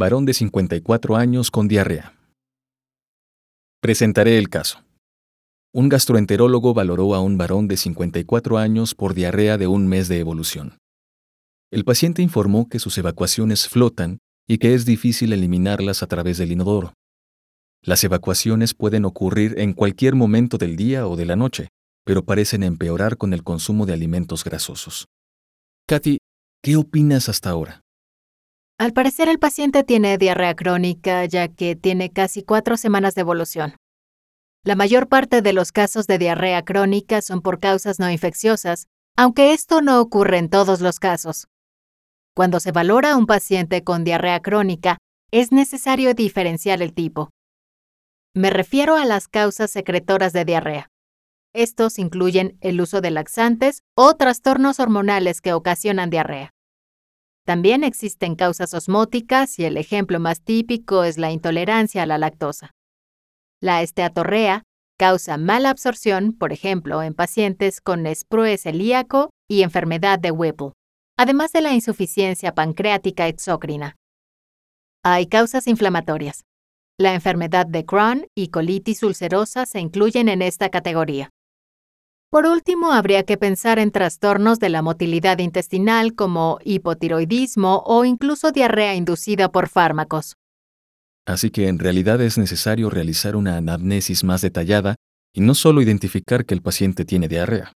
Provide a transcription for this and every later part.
varón de 54 años con diarrea. Presentaré el caso. Un gastroenterólogo valoró a un varón de 54 años por diarrea de un mes de evolución. El paciente informó que sus evacuaciones flotan y que es difícil eliminarlas a través del inodoro. Las evacuaciones pueden ocurrir en cualquier momento del día o de la noche, pero parecen empeorar con el consumo de alimentos grasosos. Katy, ¿qué opinas hasta ahora? Al parecer el paciente tiene diarrea crónica ya que tiene casi cuatro semanas de evolución. La mayor parte de los casos de diarrea crónica son por causas no infecciosas, aunque esto no ocurre en todos los casos. Cuando se valora a un paciente con diarrea crónica, es necesario diferenciar el tipo. Me refiero a las causas secretoras de diarrea. Estos incluyen el uso de laxantes o trastornos hormonales que ocasionan diarrea. También existen causas osmóticas y el ejemplo más típico es la intolerancia a la lactosa. La esteatorrea causa mala absorción, por ejemplo, en pacientes con esprue celíaco y enfermedad de Whipple, además de la insuficiencia pancreática exócrina. Hay causas inflamatorias. La enfermedad de Crohn y colitis ulcerosa se incluyen en esta categoría. Por último, habría que pensar en trastornos de la motilidad intestinal como hipotiroidismo o incluso diarrea inducida por fármacos. Así que en realidad es necesario realizar una anamnesis más detallada y no solo identificar que el paciente tiene diarrea.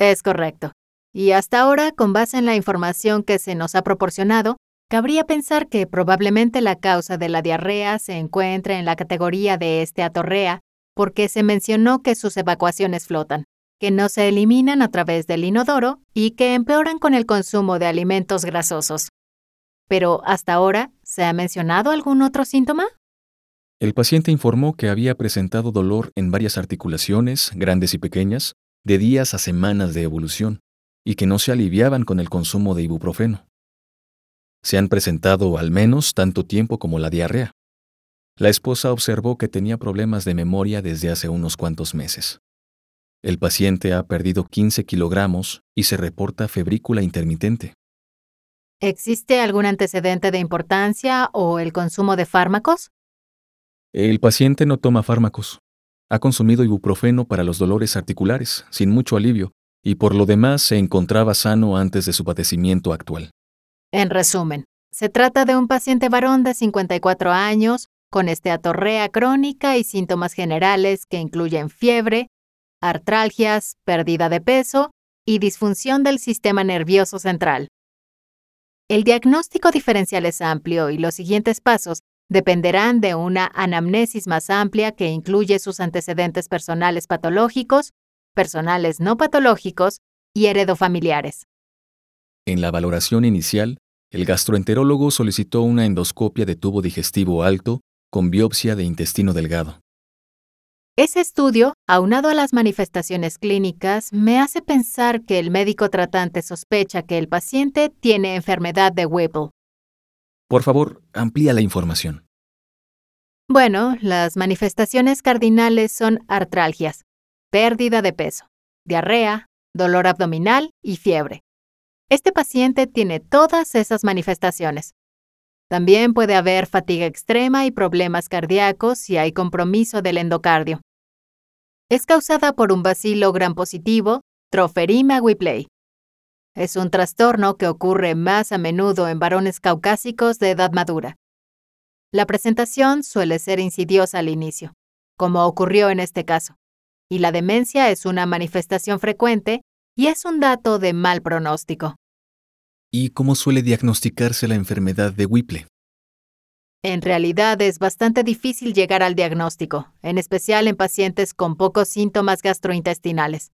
Es correcto. Y hasta ahora, con base en la información que se nos ha proporcionado, cabría pensar que probablemente la causa de la diarrea se encuentre en la categoría de esteatorrea porque se mencionó que sus evacuaciones flotan, que no se eliminan a través del inodoro y que empeoran con el consumo de alimentos grasosos. Pero hasta ahora, ¿se ha mencionado algún otro síntoma? El paciente informó que había presentado dolor en varias articulaciones, grandes y pequeñas, de días a semanas de evolución, y que no se aliviaban con el consumo de ibuprofeno. Se han presentado al menos tanto tiempo como la diarrea. La esposa observó que tenía problemas de memoria desde hace unos cuantos meses. El paciente ha perdido 15 kilogramos y se reporta febrícula intermitente. ¿Existe algún antecedente de importancia o el consumo de fármacos? El paciente no toma fármacos. Ha consumido ibuprofeno para los dolores articulares, sin mucho alivio, y por lo demás se encontraba sano antes de su padecimiento actual. En resumen, se trata de un paciente varón de 54 años con esteatorrea crónica y síntomas generales que incluyen fiebre, artralgias, pérdida de peso y disfunción del sistema nervioso central. El diagnóstico diferencial es amplio y los siguientes pasos dependerán de una anamnesis más amplia que incluye sus antecedentes personales patológicos, personales no patológicos y heredofamiliares. En la valoración inicial, el gastroenterólogo solicitó una endoscopia de tubo digestivo alto con biopsia de intestino delgado. Ese estudio, aunado a las manifestaciones clínicas, me hace pensar que el médico tratante sospecha que el paciente tiene enfermedad de Whipple. Por favor, amplía la información. Bueno, las manifestaciones cardinales son artralgias, pérdida de peso, diarrea, dolor abdominal y fiebre. Este paciente tiene todas esas manifestaciones. También puede haber fatiga extrema y problemas cardíacos si hay compromiso del endocardio. Es causada por un bacilo gram positivo, Troferima wipley. Es un trastorno que ocurre más a menudo en varones caucásicos de edad madura. La presentación suele ser insidiosa al inicio, como ocurrió en este caso, y la demencia es una manifestación frecuente y es un dato de mal pronóstico. ¿Y cómo suele diagnosticarse la enfermedad de Whipple? En realidad es bastante difícil llegar al diagnóstico, en especial en pacientes con pocos síntomas gastrointestinales.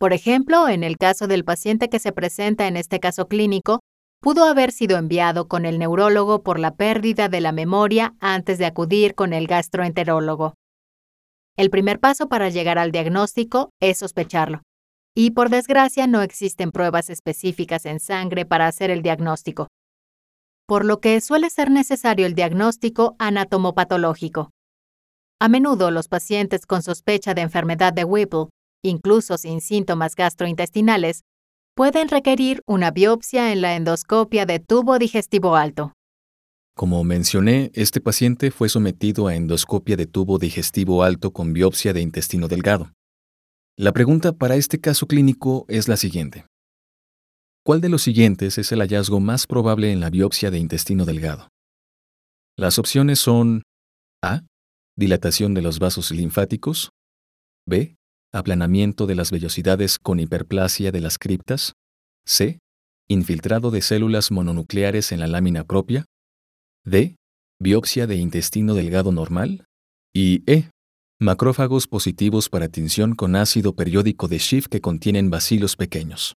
Por ejemplo, en el caso del paciente que se presenta en este caso clínico, pudo haber sido enviado con el neurólogo por la pérdida de la memoria antes de acudir con el gastroenterólogo. El primer paso para llegar al diagnóstico es sospecharlo. Y por desgracia no existen pruebas específicas en sangre para hacer el diagnóstico, por lo que suele ser necesario el diagnóstico anatomopatológico. A menudo los pacientes con sospecha de enfermedad de Whipple, incluso sin síntomas gastrointestinales, pueden requerir una biopsia en la endoscopia de tubo digestivo alto. Como mencioné, este paciente fue sometido a endoscopia de tubo digestivo alto con biopsia de intestino delgado. La pregunta para este caso clínico es la siguiente. ¿Cuál de los siguientes es el hallazgo más probable en la biopsia de intestino delgado? Las opciones son A. Dilatación de los vasos linfáticos. B. Aplanamiento de las vellosidades con hiperplasia de las criptas. C. Infiltrado de células mononucleares en la lámina propia. D. Biopsia de intestino delgado normal. Y E. Macrófagos positivos para tinción con ácido periódico de Schiff que contienen bacilos pequeños.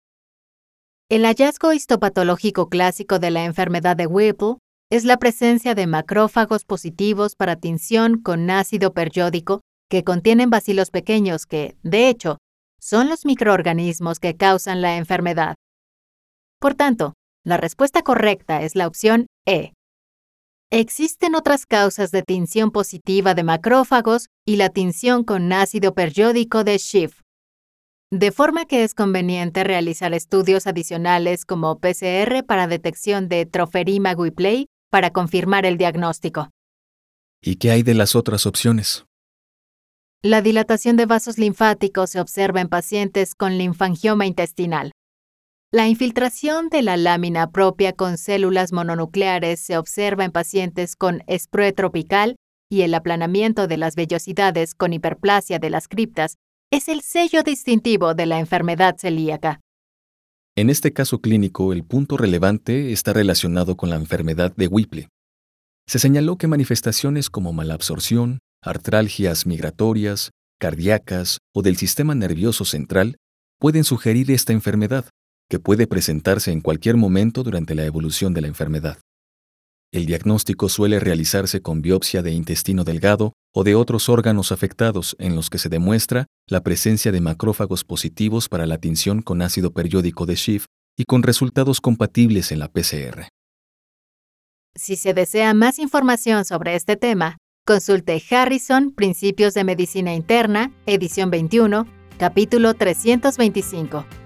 El hallazgo histopatológico clásico de la enfermedad de Whipple es la presencia de macrófagos positivos para tinción con ácido periódico que contienen bacilos pequeños que, de hecho, son los microorganismos que causan la enfermedad. Por tanto, la respuesta correcta es la opción E. Existen otras causas de tinción positiva de macrófagos y la tinción con ácido periódico de Schiff. De forma que es conveniente realizar estudios adicionales como PCR para detección de Troferima guiplay para confirmar el diagnóstico. ¿Y qué hay de las otras opciones? La dilatación de vasos linfáticos se observa en pacientes con linfangioma intestinal. La infiltración de la lámina propia con células mononucleares se observa en pacientes con esprue tropical y el aplanamiento de las vellosidades con hiperplasia de las criptas es el sello distintivo de la enfermedad celíaca. En este caso clínico, el punto relevante está relacionado con la enfermedad de Whipple. Se señaló que manifestaciones como malabsorción, artralgias migratorias, cardíacas o del sistema nervioso central pueden sugerir esta enfermedad, que puede presentarse en cualquier momento durante la evolución de la enfermedad. El diagnóstico suele realizarse con biopsia de intestino delgado o de otros órganos afectados en los que se demuestra la presencia de macrófagos positivos para la tinción con ácido periódico de Schiff y con resultados compatibles en la PCR. Si se desea más información sobre este tema, consulte Harrison, Principios de Medicina Interna, edición 21, capítulo 325.